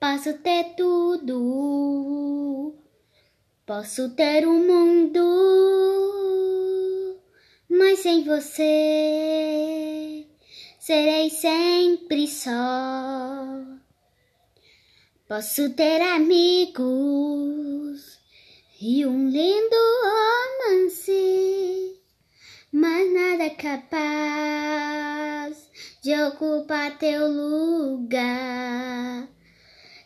Posso ter tudo, posso ter o um mundo, mas sem você serei sempre só. Posso ter amigos e um lindo romance, mas nada capaz de ocupar teu lugar.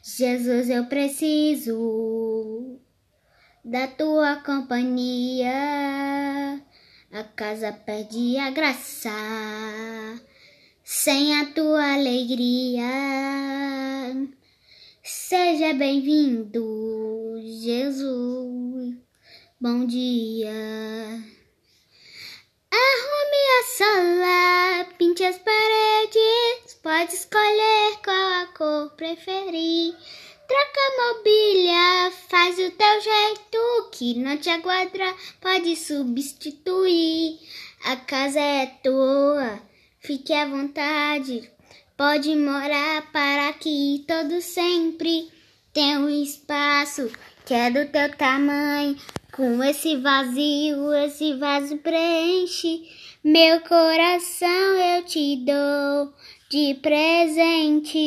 Jesus, eu preciso da tua companhia. A casa perde a graça sem a tua alegria. Seja bem-vindo, Jesus. Bom dia. Arrume a sala, pinte as paredes, pode escolher qual cor preferir. Troca mobília, faz o teu jeito, que não te aguarda, pode substituir. A casa é tua, fique à vontade, pode morar para que todo sempre tem um que é do teu tamanho. Com esse vazio, esse vaso preenche meu coração, eu te dou de presente.